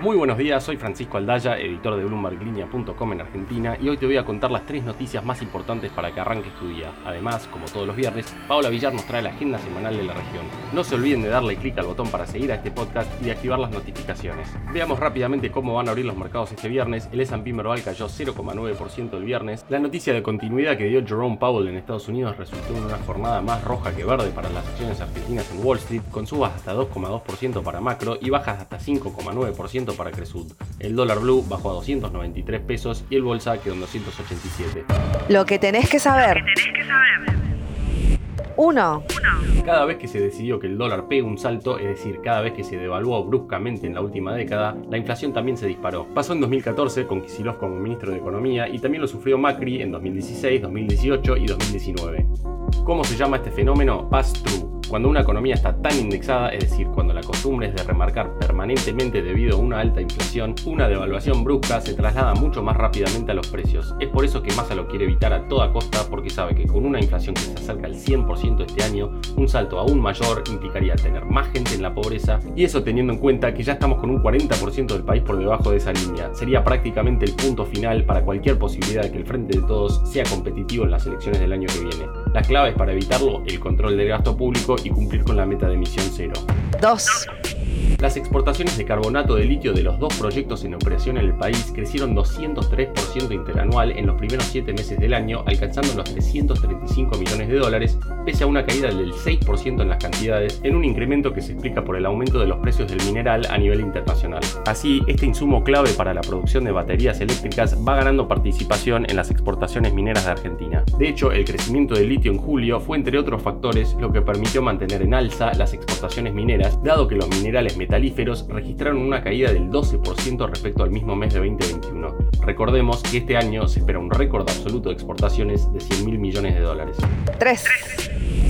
Muy buenos días, soy Francisco Aldaya, editor de BloombergLinea.com en Argentina y hoy te voy a contar las tres noticias más importantes para que arranques tu día. Además, como todos los viernes, Paola Villar nos trae la agenda semanal de la región. No se olviden de darle clic al botón para seguir a este podcast y de activar las notificaciones. Veamos rápidamente cómo van a abrir los mercados este viernes. El S&P Merval cayó 0,9% el viernes. La noticia de continuidad que dio Jerome Powell en Estados Unidos resultó en una jornada más roja que verde para las acciones argentinas en Wall Street, con subas hasta 2,2% para macro y bajas hasta 5,9% para Cresud. El dólar blue bajó a 293 pesos y el bolsa quedó en 287. Lo que tenés que saber. 1. Cada vez que se decidió que el dólar pegue un salto, es decir, cada vez que se devaluó bruscamente en la última década, la inflación también se disparó. Pasó en 2014 con Kicillof como ministro de Economía y también lo sufrió Macri en 2016, 2018 y 2019. ¿Cómo se llama este fenómeno? Pass-through cuando una economía está tan indexada, es decir, cuando la costumbre es de remarcar permanentemente debido a una alta inflación, una devaluación brusca se traslada mucho más rápidamente a los precios. Es por eso que Massa lo quiere evitar a toda costa porque sabe que con una inflación que se acerca al 100% este año, un salto aún mayor implicaría tener más gente en la pobreza y eso teniendo en cuenta que ya estamos con un 40% del país por debajo de esa línea. Sería prácticamente el punto final para cualquier posibilidad de que el Frente de Todos sea competitivo en las elecciones del año que viene. Las claves para evitarlo, el control del gasto público y cumplir con la meta de emisión cero. 2. Las exportaciones de carbonato de litio de los dos proyectos en operación en el país crecieron 203% interanual en los primeros 7 meses del año, alcanzando los 335 millones de dólares, pese a una caída del 6% en las cantidades, en un incremento que se explica por el aumento de los precios del mineral a nivel internacional. Así, este insumo clave para la producción de baterías eléctricas va ganando participación en las exportaciones mineras de Argentina. De hecho, el crecimiento del litio en julio fue entre otros factores lo que permitió mantener en alza las exportaciones mineras, dado que los minerales metalíferos registraron una caída del 12% respecto al mismo mes de 2021. Recordemos que este año se espera un récord absoluto de exportaciones de 100 mil millones de dólares. 3.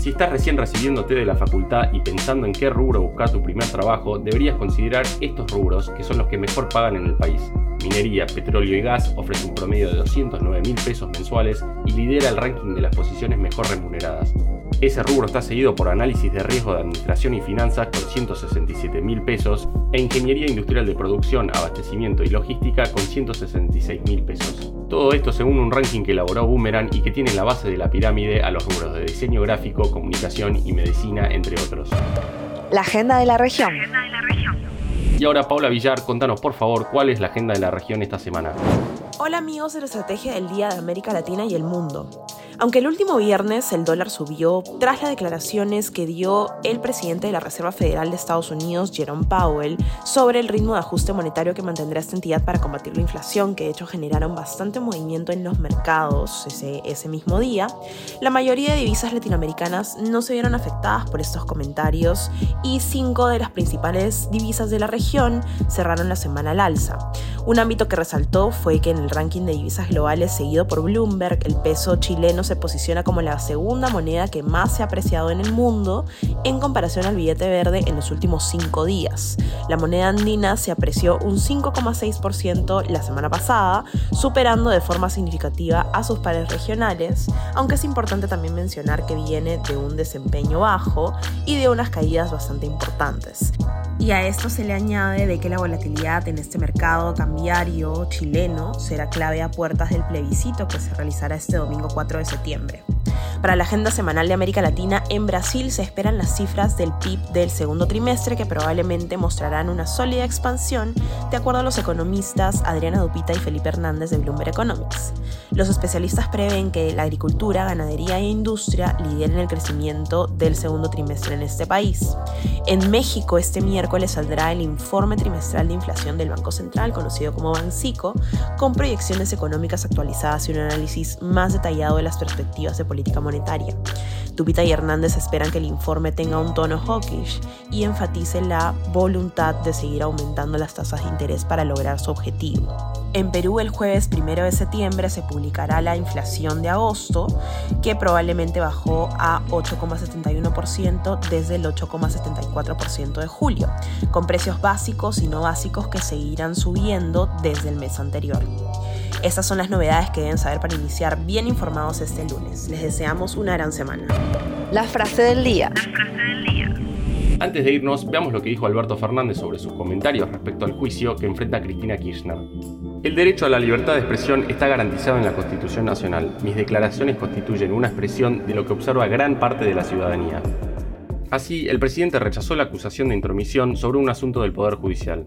Si estás recién recibiéndote de la facultad y pensando en qué rubro buscar tu primer trabajo, deberías considerar estos rubros que son los que mejor pagan en el país. Minería, petróleo y gas ofrece un promedio de 209 mil pesos mensuales y lidera el ranking de las posiciones mejor remuneradas. Ese rubro está seguido por análisis de riesgo de administración y finanzas con 167 mil pesos e ingeniería industrial de producción, abastecimiento y logística con 166 mil pesos. Todo esto según un ranking que elaboró Boomerang y que tiene la base de la pirámide a los rubros de diseño gráfico, comunicación y medicina, entre otros. La agenda de la región. Y ahora Paula Villar, contanos por favor cuál es la agenda de la región esta semana. Hola amigos de la Estrategia del Día de América Latina y el Mundo. Aunque el último viernes el dólar subió tras las declaraciones que dio el presidente de la Reserva Federal de Estados Unidos, Jerome Powell, sobre el ritmo de ajuste monetario que mantendrá esta entidad para combatir la inflación, que de hecho generaron bastante movimiento en los mercados ese, ese mismo día, la mayoría de divisas latinoamericanas no se vieron afectadas por estos comentarios y cinco de las principales divisas de la región cerraron la semana al alza. Un ámbito que resaltó fue que en el ranking de divisas globales seguido por Bloomberg, el peso chileno se posiciona como la segunda moneda que más se ha apreciado en el mundo en comparación al billete verde en los últimos cinco días. La moneda andina se apreció un 5,6% la semana pasada, superando de forma significativa a sus pares regionales, aunque es importante también mencionar que viene de un desempeño bajo y de unas caídas bastante importantes. Y a esto se le añade de que la volatilidad en este mercado cambiario chileno será clave a puertas del plebiscito que se realizará este domingo 4 de septiembre. Para la agenda semanal de América Latina, en Brasil se esperan las cifras del PIB del segundo trimestre que probablemente mostrarán una sólida expansión, de acuerdo a los economistas Adriana Dupita y Felipe Hernández de Bloomberg Economics. Los especialistas prevén que la agricultura, ganadería e industria lideren el crecimiento del segundo trimestre en este país. En México, este miércoles saldrá el informe trimestral de inflación del Banco Central, conocido como Bancico, con proyecciones económicas actualizadas y un análisis más detallado de las perspectivas de política monetaria. Tupita y Hernández esperan que el informe tenga un tono hawkish y enfatice la voluntad de seguir aumentando las tasas de interés para lograr su objetivo. En Perú el jueves 1 de septiembre se publicará la inflación de agosto, que probablemente bajó a 8,71% desde el 8,74% de julio, con precios básicos y no básicos que seguirán subiendo desde el mes anterior. Estas son las novedades que deben saber para iniciar bien informados este lunes. Les deseamos una gran semana. La frase del día. Antes de irnos, veamos lo que dijo Alberto Fernández sobre sus comentarios respecto al juicio que enfrenta a Cristina Kirchner. El derecho a la libertad de expresión está garantizado en la Constitución Nacional. Mis declaraciones constituyen una expresión de lo que observa gran parte de la ciudadanía. Así, el presidente rechazó la acusación de intromisión sobre un asunto del Poder Judicial.